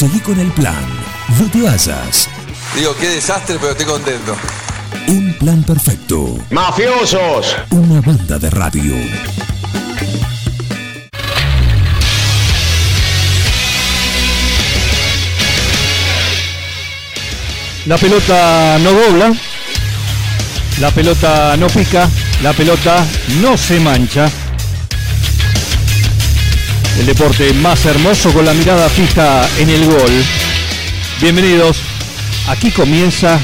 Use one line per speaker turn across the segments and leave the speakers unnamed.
Seguí con el plan. No te vayas.
Digo, qué desastre, pero estoy contento.
Un plan perfecto.
¡Mafiosos!
Una banda de radio.
La pelota no dobla, la pelota no pica, la pelota no se mancha. El deporte más hermoso con la mirada fija en el gol. Bienvenidos, aquí comienza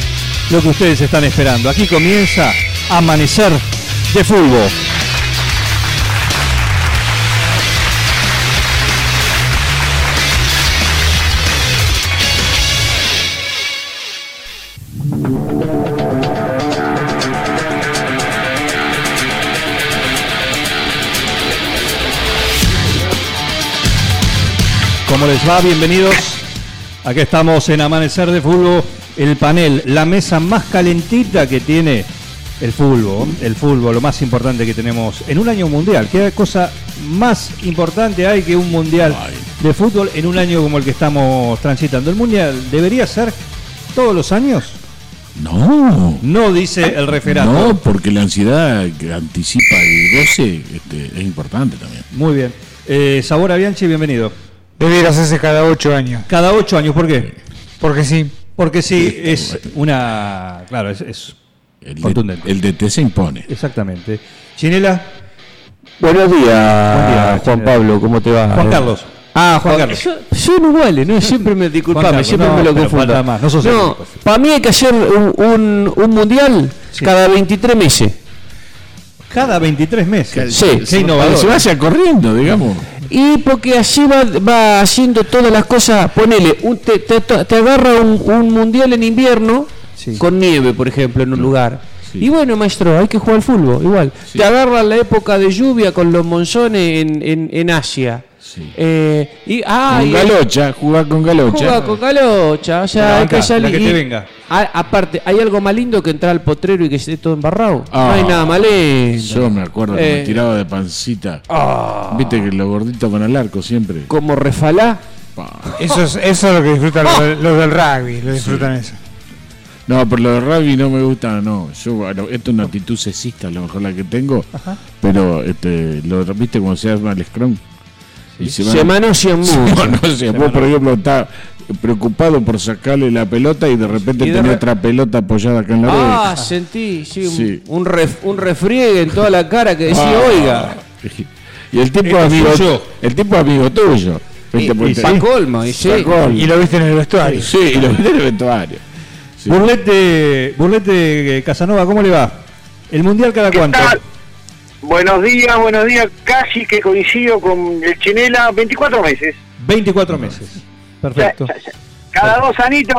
lo que ustedes están esperando. Aquí comienza Amanecer de Fútbol. ¿Cómo les va? Bienvenidos. Aquí estamos en Amanecer de Fútbol, el panel, la mesa más calentita que tiene el fútbol, el fútbol, lo más importante que tenemos en un año mundial. ¿Qué cosa más importante hay que un mundial de fútbol en un año como el que estamos transitando? ¿El mundial debería ser todos los años?
No.
No, dice el referato.
No, porque la ansiedad que anticipa el 12 este, es importante también.
Muy bien. Eh, Sabor Bianchi, bienvenido.
Debería hacerse cada ocho años.
Cada ocho años, ¿por qué?
Porque sí.
Porque sí, es una. Claro, es, es
El,
contundente.
de, el DT se impone.
Exactamente. Chinela,
Buenos días,
Buen día,
Juan. Pablo, ¿cómo te va?
Juan Carlos.
Ah, Juan,
Juan Carlos.
Yo, son iguales, ¿no? Siempre me disculpame, siempre
no,
me lo confundo.
más, no
para mí hay que hacer un, un- un mundial
Sí.
cada 23 meses.
Cada 23 meses.
Sí.
Qué innovador.
Se vaya corriendo, digamos.
Y porque así va, va haciendo todas las cosas. Ponele, un- te, te- te agarra un, un mundial en invierno
Sí.
con nieve, por ejemplo, en un lugar.
Sí.
Y bueno, maestro, hay que jugar al fútbol, igual.
Sí.
Te agarra la época de lluvia con los monzones en, en, en Asia.
Sí.
Eh, y, ah,
con
y-
Galocha, jugar con Galocha.
Juega con Galocha, o sea,
La
hay
banca,
que salir.
la que te
y-
venga.
A- aparte, ¿hay algo más lindo que entrar al potrero y que esté todo embarrado?
Ah,
no hay nada más lindo.
Yo me acuerdo que
Eh.
me tiraba de pancita.
Ah,
Viste que los gorditos van al arco siempre.
como refalá.
Eso es, eso es lo que disfrutan los, del- los del rugby. Lo disfrutan eso.
No, pero lo de rugby no me gusta, no. Yo, bueno, esto es una actitud sexista, a lo mejor la que tengo. Pero, este, lo viste cuando se arma el scrum. Y se
Se
van-
manosean mucho.
No, no sé, vos por ejemplo estás preocupado por sacarle la pelota y de repente
Y de
tenés
re-
otra pelota apoyada acá en la
Ah,
oreja.
sentí, sí, un,
Sí.
un, ref- un refriegue en toda la cara que decía,
Ah.
oiga.
Y el tipo amigo el tipo amigo tuyo.
Y, colmo, y sí.
Y lo viste en el vestuario.
Sí, y lo viste en el vestuario. Sí.
Burlete, Burlete eh, Casanova, ¿cómo le va? ¿El mundial cada cuánto?
tal? Buenos días, buenos días. Casi que coincido con el Chinela, 24 meses.
24 meses. Perfecto.
Ya, ya, ya. Cada dos anitos,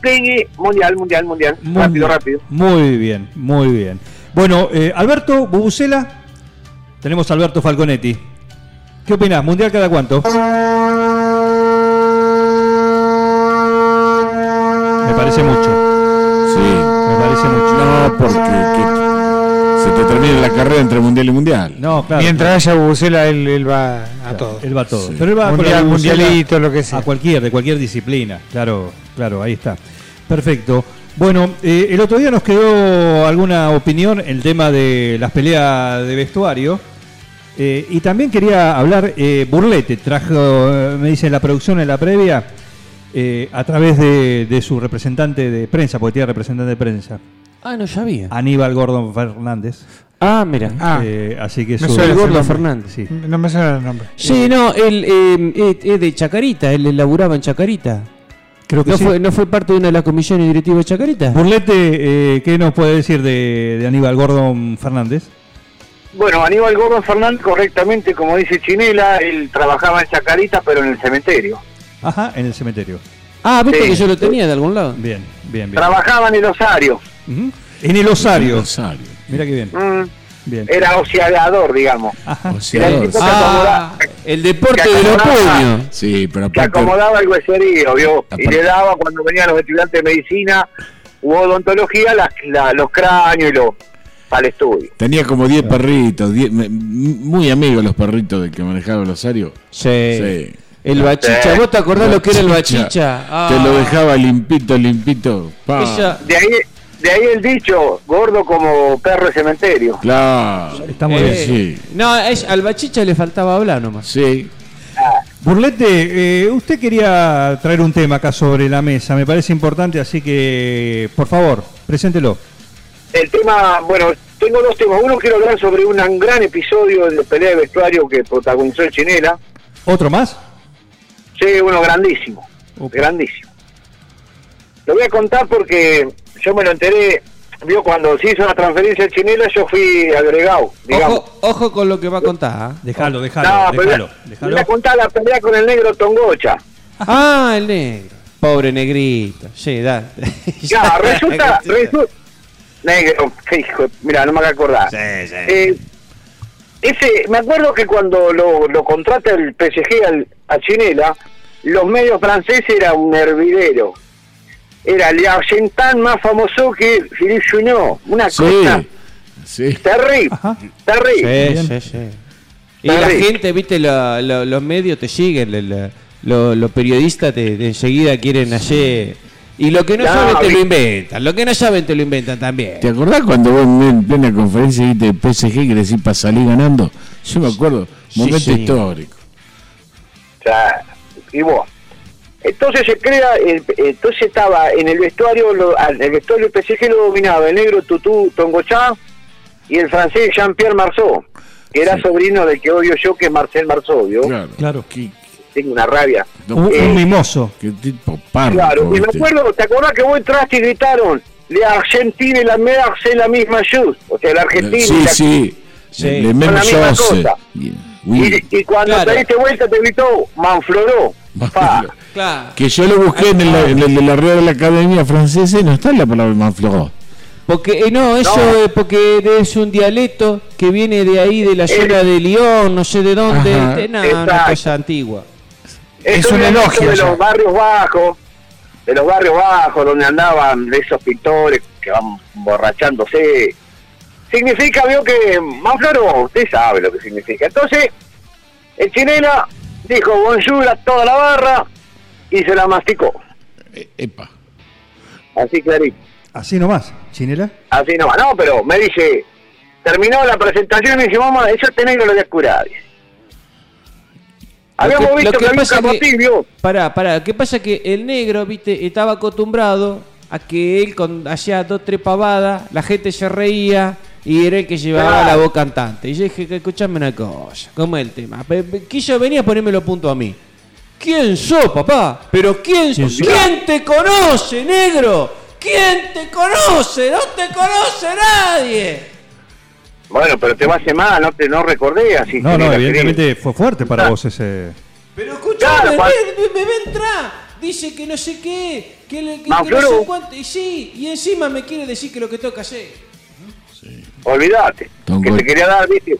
pegue, mundial, mundial, mundial.
Muy
rápido,
bien,
rápido.
Muy bien, muy bien. Bueno, eh, Alberto Bubucela, tenemos a Alberto Falconetti. ¿Qué opinás? ¿Mundial cada cuánto? Me parece mucho.
Sí.
Me parece mucho.
No, porque que se te termina la carrera entre mundial y mundial.
No, claro.
Mientras haya Bubucela, él, él va a todo.
Él va a todo.
Sí.
Pero él va con
Mundial,
bubucela
mundialito, lo que sea.
A cualquier, de cualquier disciplina. Claro, claro, ahí está. Perfecto. Bueno, eh, el otro día nos quedó alguna opinión el tema de las peleas de vestuario. Eh, y también quería hablar, eh, Burlete trajo, me dice en la producción, en la previa, eh, a través de, de su representante de prensa, porque tiene representante de prensa,
Ah, no sabía.
Aníbal Gordon Fernández.
Ah, mira.
Ah,
Eh, así que
me
su-
suena
el
ese
gordo. Fernández.
Sí.
no me suena el nombre.
Sí, no, él eh, es- es de Chacarita, él laburaba en Chacarita.
Creo que
¿No,
sí.
fue, ¿No fue parte de una de las comisiones directivas de Chacarita?
Burlete, eh, ¿qué nos puede decir de, de Aníbal Gordon Fernández?
Bueno, Aníbal Gordon Fernández, correctamente, como dice Chinela, él trabajaba en Chacarita, pero en el cementerio.
Ajá, en el cementerio.
Ah, viste
Sí.
que yo lo tenía de algún lado.
Bien, bien, bien.
Trabajaba en el Osario.
En el osario.
Rosario.
Mira qué bien.
Mm,
Bien.
era oceador, digamos.
Ajá.
O sea,
Era el tipo que,
Ah, el deporte
que
de los
acomodaba-
puños.
Sí, pero
que
aparte.
acomodaba el hueserío, ¿vio? Y le daba, cuando venían los estudiantes de medicina u odontología, la- los cráneos y los para el estudio.
Tenía como 10 perritos, 10 me- muy amigos los perritos de que manejaba el Osario.
Sí.
Sí.
El bachicha, ¿vos te acordás lo que era el
Bachicha.
Ah,
Te lo dejaba limpito, limpito. Pa.
ella-
De ahí, de ahí el dicho, gordo como perro de cementerio.
Claro.
Está muy
eh.
Sí,
No, es- al bachicha le faltaba hablar nomás.
sí.
Burlete, eh, usted quería traer un tema acá sobre la mesa, me parece importante, así que, por favor, preséntelo.
El tema, bueno, tengo dos temas. Uno quiero hablar sobre un gran episodio de pelea de vestuario que protagonizó el Chinela.
¿Otro más?
Sí, uno grandísimo, grandísimo. Lo voy a contar porque yo me lo enteré, vio, cuando se hizo la transferencia al Chinela, yo fui agregado, digamos.
Ojo, ojo con lo que va a contar. ¿ah?
Déjalo, déjalo,
No, pero
déjalo. déjalo.
voy a contar la pelea con el negro Tongocha.
Ah, el negro. Pobre negrito. Sí, da.
Ya, resulta, resulta, negro, qué hijo, mira, no me voy a acordar. Eh, ese, me acuerdo que cuando lo, lo contrata el PSG al, a Chinela, los medios franceses era un hervidero. Era el argentán más famoso que Philippe Junot. Una
Sí.
cosa
Sí.
terrible,
Ajá.
terrible.
Sí, sí, sí. Y la gente, viste, lo- lo- los medios te siguen, lo- lo- lo- los periodistas te, te enseguida quieren ayer. Y lo que no,
No,
saben te lo inventan, lo que no saben te lo inventan también.
¿Te acordás cuando vos en plena conferencia el PSG que decís para salir ganando? Yo me acuerdo,
Sí,
momento
señor.
histórico.
O sea, y vos. Entonces se crea, entonces estaba en el vestuario, lo- al- el vestuario del PSG lo dominaba el negro Tutú Tongochá y el francés Jean-Pierre Marceau, que era
Sí.
sobrino del que odio yo, que es Marcel Marceau, ¿vio?
Claro.
Claro.
Qué,
Tengo una rabia.
Un,
Eh,
un mimoso.
qué tipo parco.
Claro, y me acuerdo, ¿te acordás que vos entraste y gritaron? La Argentina y la c'est la misma chose. O sea, la Argentina y
Sí,
la...
sí.
Sí.
Le
Son la misma cosa.
Y- oui.
Y, y cuando
Claro.
te diste vuelta te gritó Manfloró. Pa.
Claro.
Que yo lo busqué en el, en el de la Real de la Academia Francesa y no está la palabra manfloró.
Porque, eh, no, eso
No.
es porque es un dialecto que viene de ahí, de la zona de Lyon, no sé de dónde.
Ajá.
este, no, una cosa antigua.
Es,
Es
un elogio de los barrios bajos, de los barrios bajos donde andaban esos pintores que van borrachándose. Significa, vio que Manfloro, usted sabe lo que significa. Entonces, el chinela dijo bonjour a toda la barra y se la masticó.
Eh, epa.
Así clarito.
Así nomás, Chinela.
Así no va. No, pero me dice, terminó la presentación y me dice, mamá, eso este negro lo voy a curar. dice. Habíamos
que-
visto que,
que
había un
pasa que-
camotín, vio.
Pará, pará, ¿qué pasa? Que el negro, viste, estaba acostumbrado a que él con hacía dos, tres pavadas, la gente se reía y era el que llevaba
Claro.
la voz cantante. Y yo dije, que escuchame una cosa, ¿cómo es el tema? Quiso venir a ponerme los puntos a mí. ¿Quién sos, papá? ¿Pero quién sos? ¿Quién te conoce, negro? ¿Quién te conoce? No te conoce nadie.
Bueno, pero te va a hacer mal, no te no recordé así.
No, no, evidentemente fue fuerte para
Ah.
vos ese.
Pero escuchame,
Claro, Juan.
me, me, me va a entrar. Dice que no sé qué, que, le- que- que no sé cuánto. Y sí, y encima me quiere decir que lo que toca hacer.
Olvídate.
Don
Que te quería dar, viste.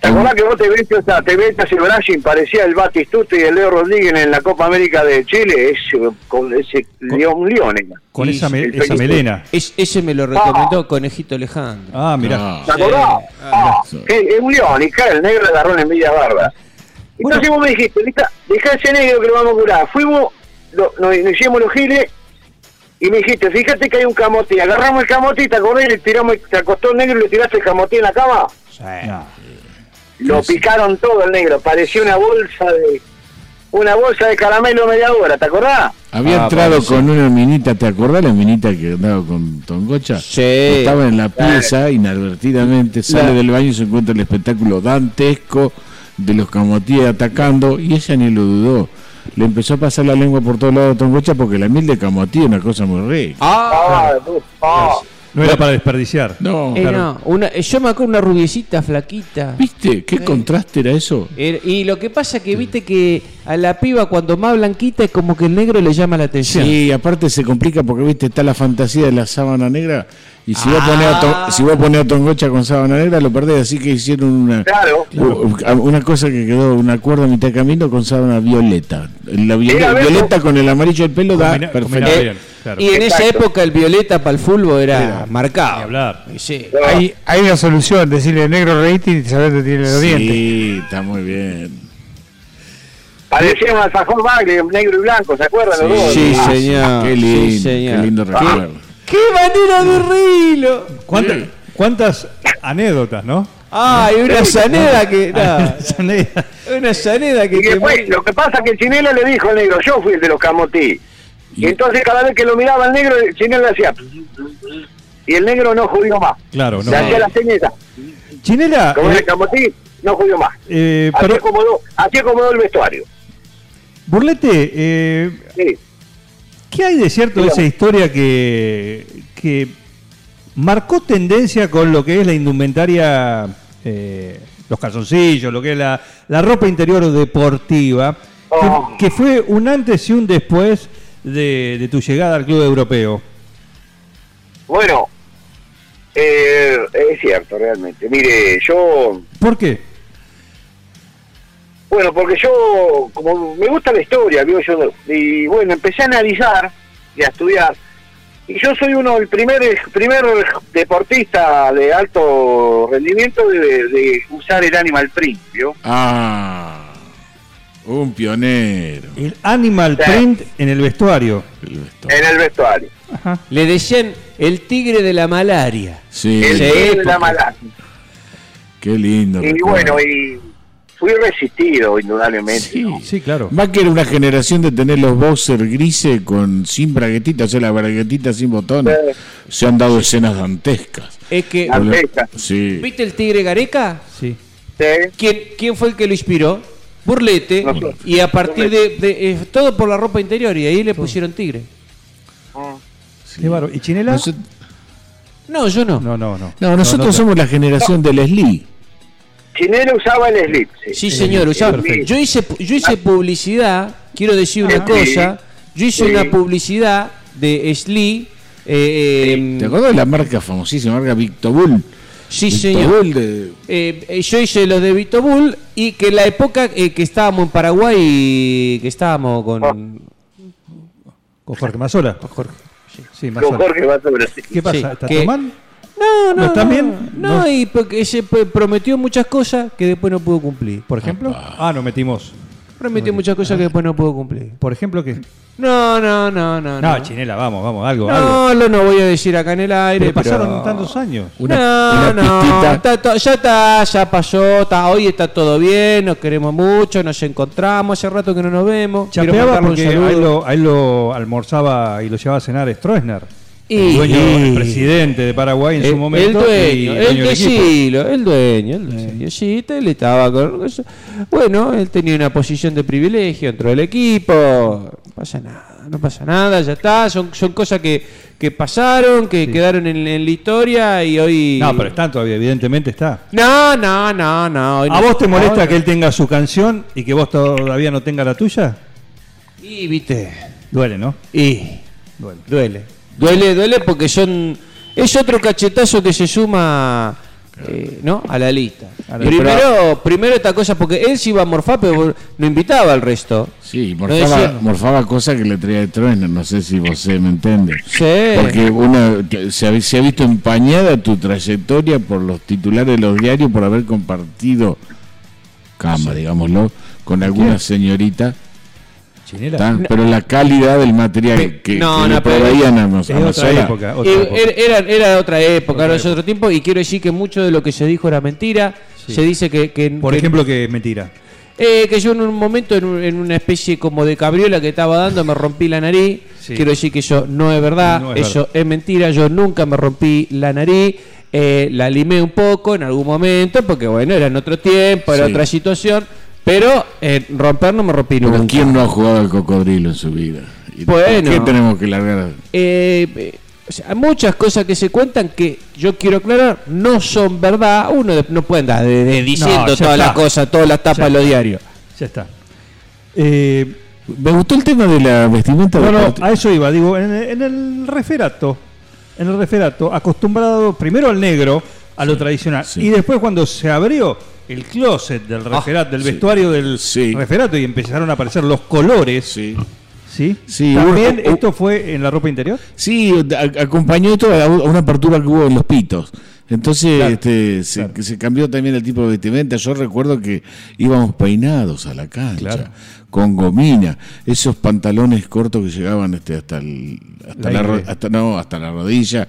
¿Te acordás que vos te viste, o sea, te viste ese Brasil, parecía el Batistuta y el Leo Rodríguez en la Copa América de Chile? Ese, con ese león, un león.
Con esa, me- esa melena.
Es- ese me lo recomendó Conejito Alejandro.
Ah, mirá.
Ah,
¿Te acordás? Ah,
Sí.
es un león, y claro, el negro le agarró una envidia barba. Entonces vos me dijiste, "Deja- dejá ese negro que lo vamos a curar. Fuimos, lo- nos, nos hicimos los giles, y me dijiste, fíjate que hay un camote. Agarramos el camote y te acordás y le tiramos, te acostó el negro y le tiraste el camote en la cama.
No.
Lo picaron todo el negro, parecía una bolsa de una bolsa de caramelo media hora, ¿te acordás?
Había
Ah,
entrado
parece.
con una minita, ¿te acordás la minita que andaba con Tongocha?
Sí.
Estaba en la pieza, inadvertidamente, sale del baño y se encuentra el espectáculo dantesco de los camotíes atacando y ella ni lo dudó. Le empezó a pasar la lengua por todos lados a Tongocha porque la miel de camotí es una cosa muy rica.
Ah,
Ah, ah.
No era para desperdiciar.
No,
eh, no, una, eh, yo me acuerdo una rubiecita flaquita.
¿viste? ¿Qué contraste era eso?
Er- Y lo que pasa que viste que a la piba cuando más blanquita es como que el negro le llama la atención.
Sí, aparte se complica porque viste está la fantasía de la sábana negra y si vos ponés a,
Ah.
To- si vos ponés a Tongocha con sábana negra lo perdés, así que hicieron una
Claro.
una cosa que quedó un acuerdo a mitad de camino con sábana violeta. La violeta con el amarillo del pelo da
Combina-
perfecto.
Eh,
bien, claro.
Y en esa
Exacto.
época el violeta para el fútbol era
Era,
marcado.
hablar.
Sí.
Hay, hay una solución, decirle negro rating y saber dónde tiene los dientes.
Sí, está muy bien.
Parecía un alfajor bagre, negro y blanco, ¿se acuerdan los dos?
Sí,
Ah,
señor.
Qué lindo,
Sí, señor.
qué lindo recuerdo.
¡Qué manera de reírlo!
¿Cuántas, cuántas anécdotas, no?
¡Ay, una saneda que. una saneda que.
Y después, lo que pasa es que el chinelo le dijo al negro, yo fui el de los camotí. Y entonces cada vez que lo miraba el negro, el chinelo le hacía... Y el negro no jodió más.
Claro, no.
Le hacía la señeta.
Chinela,
Como
eh,
el camotí, no jodió más.
eh,
Así
pero,
acomodó, así acomodó el vestuario.
Burlete, eh,
Sí.
¿qué hay de cierto de esa historia que, que marcó tendencia con lo que es la indumentaria, eh, los calzoncillos, lo que es la, la ropa interior deportiva, que-
Oh.
que, fue un antes y un después de, de tu llegada al club europeo?
Bueno, eh, es cierto, realmente. Mire, yo...
¿Por qué?
Bueno, porque yo, como me gusta la historia, digo yo, y bueno, empecé a analizar y a estudiar. Y yo soy uno, el primer, primer deportista de alto rendimiento de, de usar el animal print, ¿vio?
Ah, un pionero.
El animal
Sí.
print en el vestuario.
El vestuario.
En el vestuario.
Ajá.
Le decían el tigre de la malaria.
Sí,
El tigre de la mala.
qué lindo.
Y
recuerdo.
bueno, y fui resistido, indudablemente.
Sí.
Sí, claro.
Va que era una generación de tener los boxers grises con sin braguetitas, o sea, la braguetita sin botones. Se han dado escenas dantescas.
Es que.
Ah. Dantescas.
Sí.
¿Viste el tigre Gareca?
Sí.
¿sí?
¿Quién, ¿Quién fue el que lo inspiró? Burlete.
Nosotros.
Y a partir de. de- eh, todo por la ropa interior. Y ahí le pusieron tigre.
Qué bárbaro. ¿Y Chinela?
No, yo no.
No, no, no.
No, nosotros
no,
somos la generación del Slee.
Chinelo usaba el slip, sí.
Sí, señor. usaba- yo, hice, yo hice publicidad. Quiero decir una cosa. Yo hice
Sí.
una publicidad de Slee. eh,
¿Te acuerdas de la marca famosísima, marca Victobull?
Sí, señor.
de-
Eh, eh, yo hice los de Vito Bull y que en la época eh, que estábamos en Paraguay, que estábamos con...
Oh.
Con Jorge Mazola.
Jorge.
Sí,
Con
Mazola.
Jorge sí.
¿Qué pasa?
Sí,
¿Estás
que-
tomando?
No, no,
¿No estás
no,
bien?
No,
No.
y porque se p- prometió muchas cosas que después no pudo cumplir.
¿Por ejemplo? Ah, no metimos.
Prometió muchas cosas que después no pudo cumplir.
Por ejemplo, que.
No, no, no, no.
No,
no.
Chinela, vamos, vamos, algo, algo.
No, lo no voy a decir acá en el aire.
Pero pasaron
pero-
tantos años.
Una,
no,
una
no, está ya está, ya pasó, está, hoy está todo bien, nos queremos mucho, nos encontramos, hace rato que no nos vemos. Quiero
Chapeaba
mandarle un
porque
saludo.
ahí lo, ahí lo almorzaba y lo llevaba a cenar Stroessner.
Y-
el dueño,
y-
el presidente de Paraguay en
el,
su momento.
el dueño,
y
el,
dueño del
que
equipo.
sí, lo- el dueño, el dueño, sí, él estaba con eso. Bueno, él tenía una posición de privilegio dentro del equipo, no pasa nada, no pasa nada, ya está, son, son cosas que, que pasaron, que
Sí.
quedaron en, en la historia y hoy...
No, pero está todavía, evidentemente está.
No, no, no, no.
¿A
no-
vos te molesta
ahora-
que él tenga su canción y que vos todavía no tenga la tuya?
Y, viste,
Duele, ¿no?
y...
Duele.
Duele. Duele, duele porque son. Es otro cachetazo que se suma. eh, ¿No? A la lista.
A la-
primero, primero esta cosa, porque él se iba a morfar, pero no invitaba al resto.
Sí,
No
morfaba,
decía-
morfaba cosas que le traía de Trueno, no sé si vos me entiendes.
Sí.
Porque uno se ha, se ha visto empañada tu trayectoria por los titulares de los diarios por haber compartido cama, digámoslo, con alguna señorita. Pero la calidad del material
Pe-
que,
no,
que
no,
le
pero-
proveían a, nos-
Es
a
otra
Mazola,
época. otra época.
Era, era, era otra época, es otro tiempo, y quiero decir que mucho de lo que se dijo era mentira.
Sí.
Se dice que. que-
Por
que-
ejemplo, que es mentira.
Eh, que yo en un momento, en, un- en una especie como de cabriola que estaba dando, me rompí la nariz.
Sí.
Quiero decir que eso no es verdad,
No es
eso
verdad.
es mentira. Yo nunca me rompí la nariz. eh, la limé un poco en algún momento, porque bueno, era en otro tiempo, era
Sí.
otra situación. Pero eh, romper no me rompí
Pero
nunca.
¿quién no ha jugado al cocodrilo en su vida? ¿Y por
Bueno.
¿Qué tenemos que largar?
Eh, eh, o sea, hay muchas cosas que se cuentan que yo quiero aclarar no son verdad. Uno de- no puede andar de- de diciendo todas las cosas, todas las tapas de los diarios.
Ya está. Eh,
Me gustó el tema de la vestimenta.
No, a eso iba. Digo, en, en el referato, en el referato, acostumbrado primero al negro, a lo tradicional,
sí.
y después cuando se abrió el closet del referato, del
sí.
vestuario del
Sí.
referato y empezaron a aparecer los colores, ¿sí?
Sí. Sí,
También
hubo-
esto fue en la ropa interior.
Sí, a- acompañó esto a una apertura que hubo en los pitos. Entonces
Claro,
este, se,
claro.
se cambió también el tipo de vestimenta. Yo recuerdo que íbamos peinados a la cancha,
Claro.
con gomina, esos pantalones cortos que llegaban este, hasta, el, hasta,
La
hasta, no, hasta la rodilla,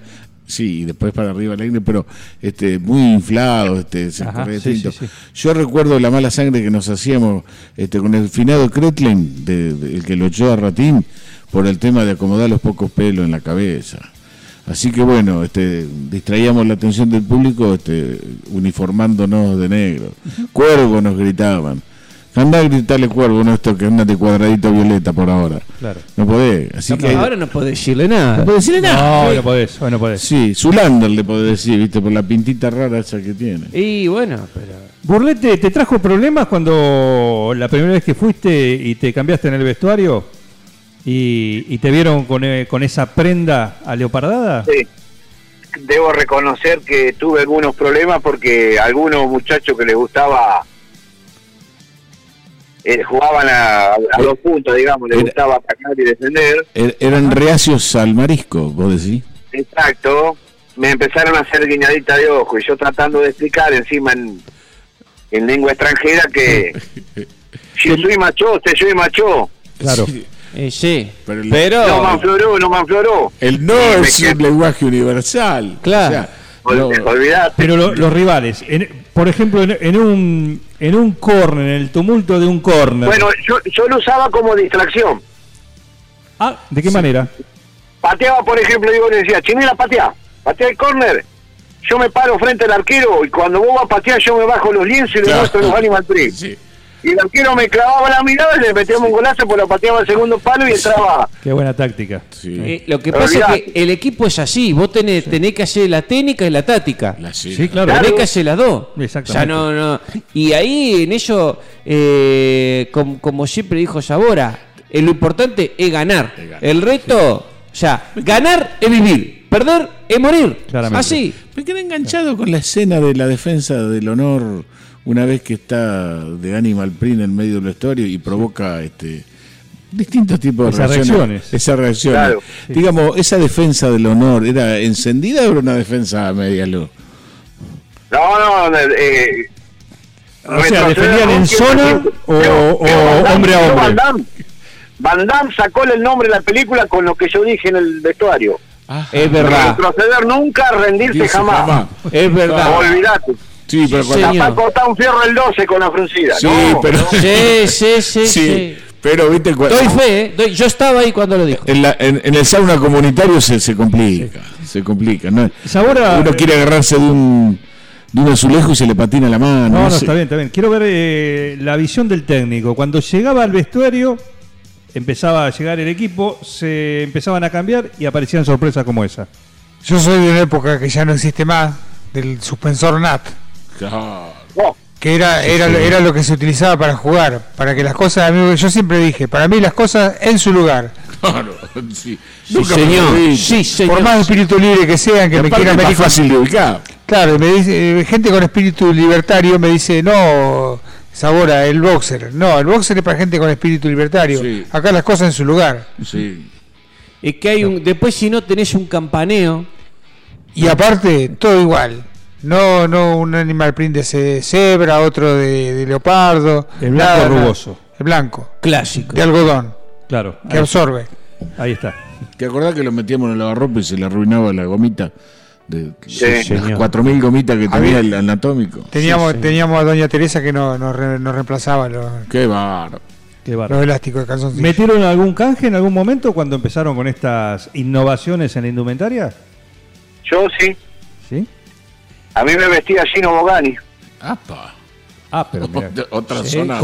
sí, y después para arriba ingle, pero este, muy inflados, este, se
Ajá,
corría
sí,
tinto.
sí, sí.
Yo recuerdo la mala sangre que nos hacíamos este, con el finado Kretlen, de, de- el que lo echó a Ratín, por el tema de acomodar los pocos pelos en la cabeza. Así que bueno, este, distraíamos la atención del público este, uniformándonos de negro. Cuervo nos gritaban. Andá a gritarle cuervo, no esto que anda de cuadradito violeta por ahora.
Claro.
No podés. Así que.
Ahora no podés decirle nada.
no podés decirle nada.
No, hoy no podés, hoy no podés.
Sí, Zulander le podés decir, viste, por la pintita rara esa que tiene.
Y bueno, pero.
Burlete, ¿te trajo problemas cuando la primera vez que fuiste y te cambiaste en el vestuario y, y te vieron con, eh, con esa prenda aleopardada?
Sí. Debo reconocer que tuve algunos problemas porque algunos muchachos que les gustaba eh, jugaban a, a dos puntos, digamos, les
Era-
gustaba atacar y defender.
Er- eran reacios al marisco, vos decís.
Exacto. Me empezaron a hacer guiñadita de ojo y yo tratando de explicar encima en, en lengua extranjera que si soy macho, te soy macho.
Claro.
Eh, sí.
Pero
Pero.
el-
No me afloró, no me afloró.
El no
Sí,
es un lenguaje universal.
Claro.
no-
Olvidate.
Pero lo- los rivales, en- por ejemplo, en, en un en un corner, en el tumulto de un corner.
Bueno, yo, yo lo usaba como distracción.
Ah, ¿de qué manera?
Pateaba, por ejemplo, digo, le decía, Chinela, patea, patea el córner. Yo me paro frente al arquero y cuando vos vas a patear yo me bajo los lienzos y le
Claro.
muestro los animal print.
Sí.
Y el arquero me clavaba la mirada y le metíamos un golazo, pues lo pateaba al segundo palo y entraba.
Qué buena táctica.
Sí.
Eh, lo que
Pero
pasa es que el equipo es así. Vos tenés, tenés que hacer la técnica y la táctica.
La sí.
Claro.
Tenés que hacer las dos.
Exactamente.
O sea, no, no. Y ahí en ello, eh, com- como, siempre dijo Sabora, eh, lo importante es ganar.
Es ganar.
El reto, o sea, ganar es vivir, perder es morir.
Claramente.
Así.
Me quedé enganchado con la escena de la defensa del honor una vez que está de Animal Print en medio del vestuario y provoca este distintos tipos de
Esas
reacciones.
reacciones.
Esas reacciones.
Claro.
Digamos, esa defensa del honor, ¿era encendida o era una defensa a media luz?
No, no, eh,
O sea, ¿defendían en zona o-
Pero-
o
pero Van Damme-
hombre a hombre?
Van Damme, Van Damme sacó el nombre de la película con lo que yo dije en el vestuario.
Es verdad.
Retroceder nunca, rendirse jamás.
Es verdad.
Olvidate.
Sí, pero
Sí,
cuando-
señor.
Capaz cortar un fierro el 12 con la fruncida.
Sí,
no,
pero-.
Sí, sí, sí,
Sí,
sí.
pero viste cu-
Doy fe, ¿eh? Doy- yo estaba ahí cuando lo dijo.
en, la- en- en el sauna comunitario se, se complica, se complica. ¿no?
Sabora-
Uno quiere agarrarse de un, de un azulejo y se le patina la mano.
No, no,
sé.
está bien, está bien. Quiero ver eh, la visión del técnico. Cuando llegaba al vestuario, empezaba a llegar el equipo, se empezaban a cambiar y aparecían sorpresas como esa.
Yo soy de una época que ya no existe más, del suspensor NAT,
Claro.
No,
que era, era, era lo que se utilizaba para jugar, para que las cosas, a mí- yo siempre dije, para mí las cosas en su lugar.
Claro, sí.
Sí,
Nunca
señor. Sí, señor.
Por más espíritu libre que sean,
Y
que me quieran
es más fácil de ubicar.
Claro, me dice, eh, gente con espíritu libertario me dice, no, Sabora, el boxer. No, el boxer es para gente con espíritu libertario.
Sí.
Acá las cosas en su lugar.
Sí.
Es que hay un. Después, si no tenés un campaneo.
Y aparte, todo igual. No, no un animal print de ce- cebra, otro de, de leopardo.
El blanco
nada, nada.
rugoso.
El blanco,
Clásico.
de algodón,
Claro.
que
Ahí,
absorbe.
ahí está.
¿Te acordás que lo metíamos en el lavarropa y se le arruinaba la gomita? De,
Sí,
las 4.000 gomitas que tenía el anatómico.
Teníamos,
Sí, sí.
teníamos a Doña Teresa que nos no, re- nos reemplazaba los,
Qué bárbaro.
Qué bárbaro.
los elásticos de calzoncillo.
¿Metieron algún canje en algún momento cuando empezaron con estas innovaciones en la indumentaria?
yo. ¿Sí? A mí me vestía Gino Bogani.
Apa.
Ah, pero mira.
Otra-
Sí,
zona.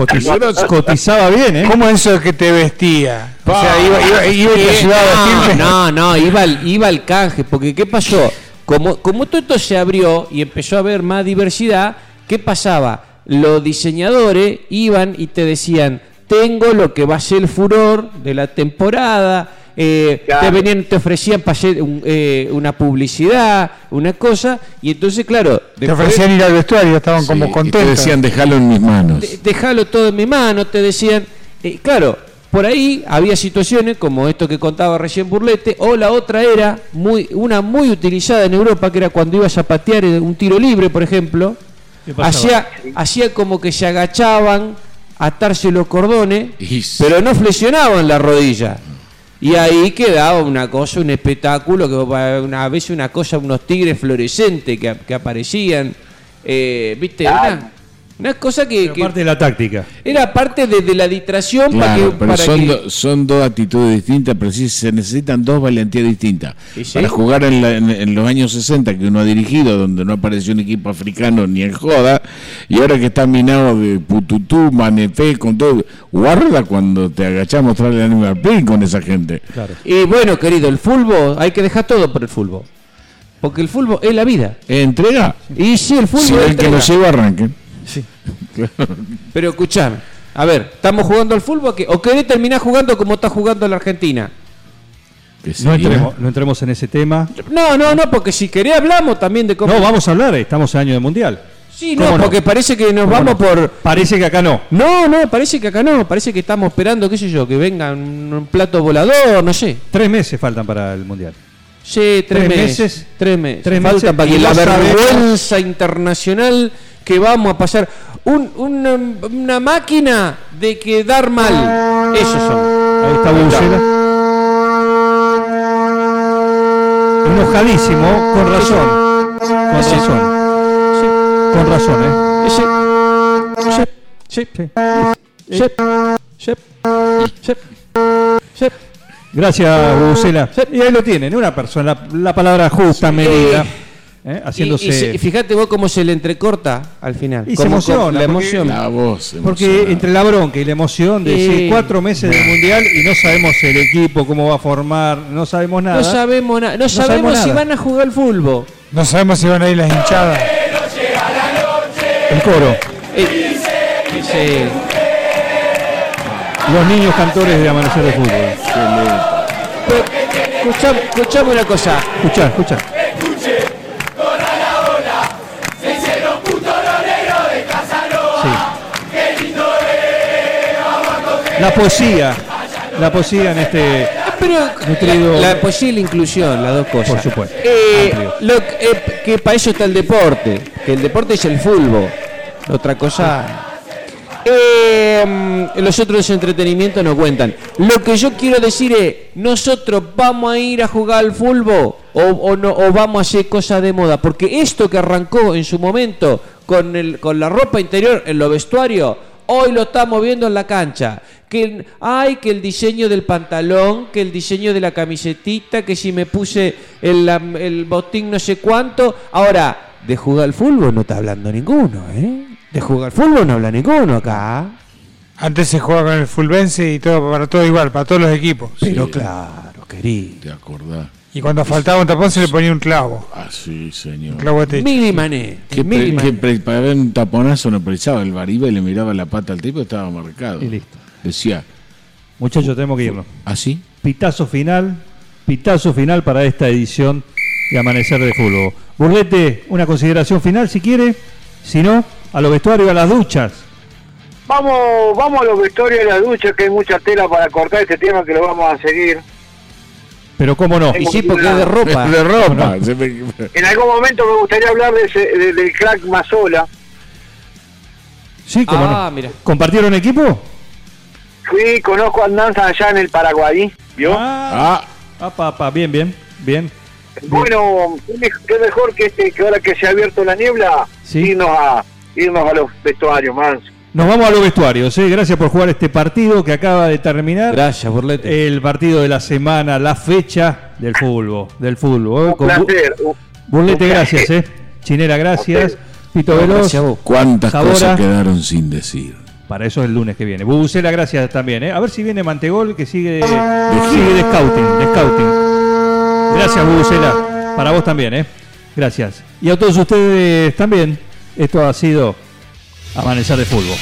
cotizaba bien, ¿eh?
¿Cómo eso que te vestía? O sea, iba, iba, iba y te
Eh,
ayudaba a
no,
vestirte.
no, no, iba al, iba al canje, porque ¿qué pasó? Como, como todo esto se abrió y empezó a haber más diversidad, ¿qué pasaba? Los diseñadores iban y te decían, tengo lo que va a ser el furor de la temporada, eh,
Claro.
te venían, te ofrecían pa' hacer un- eh, una publicidad, una cosa, y entonces, claro,
Te ofrecían ir al vestuario, estaban
Sí,
como
y te
contentos.
decían, déjalo en mis manos.
de- dejalo todo en mi mano, te decían. eh, claro, por ahí había situaciones como esto que contaba recién Burlete, o la otra era muy una muy utilizada en Europa, que era cuando ibas a patear un tiro libre, por ejemplo. Hacía, hacía como que se agachaban atarse los cordones,
Y-
pero no flexionaban la rodilla. Y ahí quedaba una cosa, un espectáculo, que una, veces una cosa, unos tigres fluorescentes que, que aparecían. eh, ¿Viste? Una, una cosa que, que
parte de la táctica.
era parte de, de la distracción para
Claro,
que.
pero
para
son,
que-
do- son dos actitudes distintas, pero sí se necesitan dos valentías distintas. Para jugar en, la- en- en los años 60, que uno ha dirigido, donde no apareció un equipo africano ni en joda, y ahora que está minado de pututú, manefé, con todo. Guarda cuando te agachás a mostrarle el animal print con esa gente.
Claro.
Y bueno, querido, el fútbol, hay que dejar todo por el fútbol. Porque el fútbol es la vida.
Entrega.
Y sí, el fútbol
Si
es
el que lo lleva arranque.
Pero escuchame, a ver, ¿estamos jugando al fútbol o querés terminar jugando como está jugando la Argentina?
No entremos, no entremos en ese tema.
No, no, no, porque si querés hablamos también de cómo...
No, vamos a hablar, estamos en año de mundial.
Sí,
¿Cómo
no,
no?
porque parece que nos
¿Cómo
vamos
no?
por...
Parece que acá no.
No, no, parece que acá no, parece que estamos esperando, qué sé yo, que venga un, un plato volador, no sé.
Tres meses faltan para el mundial.
Sí, tres,
Tres
meses,
meses.
Tres meses.
Tres
Falta
meses
para
y
que la vergüenza internacional que vamos a pasar. Un- una, una máquina de quedar mal. Esos son.
Ahí está Bucela. Enojadísimo, con razón. Con razón. Con razón, ¿eh?
Ese. Sí, sí,
Sí.
sí, sí, sí.
Gracias, Bucela. Y ahí lo tienen, una persona, la, la palabra justa, medida, ¿eh?
Y,
haciéndose...
y fíjate vos cómo se le entrecorta al final.
Y se
Cómo-
emociona,
La
porque-
emoción.
La voz.
Porque entre la bronca y la emoción de
Sí.
decir cuatro meses del mundial y no sabemos el equipo, cómo va a formar, no sabemos nada.
No sabemos nada. No,
sabemos
sabemos si
nada.
van a jugar al fútbol.
No sabemos si van a ir las hinchadas.
El coro,
Eh,
los niños cantores de Amanecer de Fútbol.
Pero, escuchame, escuchame una cosa.
Escuchá, escuchá. La poesía, la poesía en este...
Pero
Nutrido.
la, la poesía y la inclusión, las dos cosas.
Por supuesto.
Eh, lo que, eh, que para eso está el deporte. Que el deporte es el fútbol. Otra cosa. Eh, mm, los otros entretenimientos no cuentan. Lo que yo quiero decir es, nosotros vamos a ir a jugar al fútbol o, o no, o vamos a hacer cosas de moda. Porque esto que arrancó en su momento con, el, con la ropa interior en los vestuarios, hoy lo estamos viendo en la cancha. Que hay que el diseño del pantalón, que el diseño de la camisetita, que si me puse el, el botín no sé cuánto. Ahora, de jugar al fútbol no está hablando ninguno, ¿eh? De jugar al fútbol no habla ninguno acá.
Antes se jugaba con el Fulvense y todo para todo igual, para todos los equipos.
Pero claro, querido.
¿Te acordás?
Y cuando faltaba un tapón se le ponía un clavo.
Ah, sí, señor.
Un clavo de techo.
Mili Mané.
Que,
Mili
pre-
Mané.
que pre- para ver un taponazo no precisaba el bariba y le miraba la pata al tipo estaba marcado.
Y listo.
Decía,
Muchachos, tenemos que irnos.
¿así?
Pitazo final, pitazo final para esta edición de Amanecer de Fútbol. Burlete, una consideración final si quiere, si no, a los vestuarios, a las duchas.
Vamos, vamos a los vestuarios de la ducha, que hay mucha tela para cortar este tema que lo vamos a seguir.
Pero cómo no.
Y sí, porque es de ropa.
de ropa. Se me-
En algún momento me gustaría hablar de ese, de- del crack Mazola.
Sí, cómo
Ah,
no.
mira.
¿Compartieron equipo?
Fui, conozco andanza allá en el Paraguay, ¿vio?
Ah,
Ah,
ah, pa, pa, bien, bien, bien.
Bueno, qué me- qué mejor que este que ahora que se ha abierto la niebla,
Sí.
irnos a irnos a los vestuarios, más.
Nos vamos a los vestuarios. ¿eh? Gracias por jugar este partido que acaba de terminar.
Gracias, Burlete.
El partido de la semana, la fecha del fútbol. Del fútbol. ¿eh?
Un
Con
placer.
Burlete,
un
gracias.
placer.
¿eh? Chinera, gracias. Pito
No,
Veloz.
gracias a vos.
cuántas
Sabora.
cosas quedaron sin decir.
Para eso es el lunes que viene. Bubucela, gracias también. ¿eh? A ver si viene Mantegol, que sigue, sigue de scouting, de scouting. Gracias, Bubucela. Para vos también, ¿eh? Gracias. Y a todos ustedes también. Esto ha sido Amanecer de Fútbol.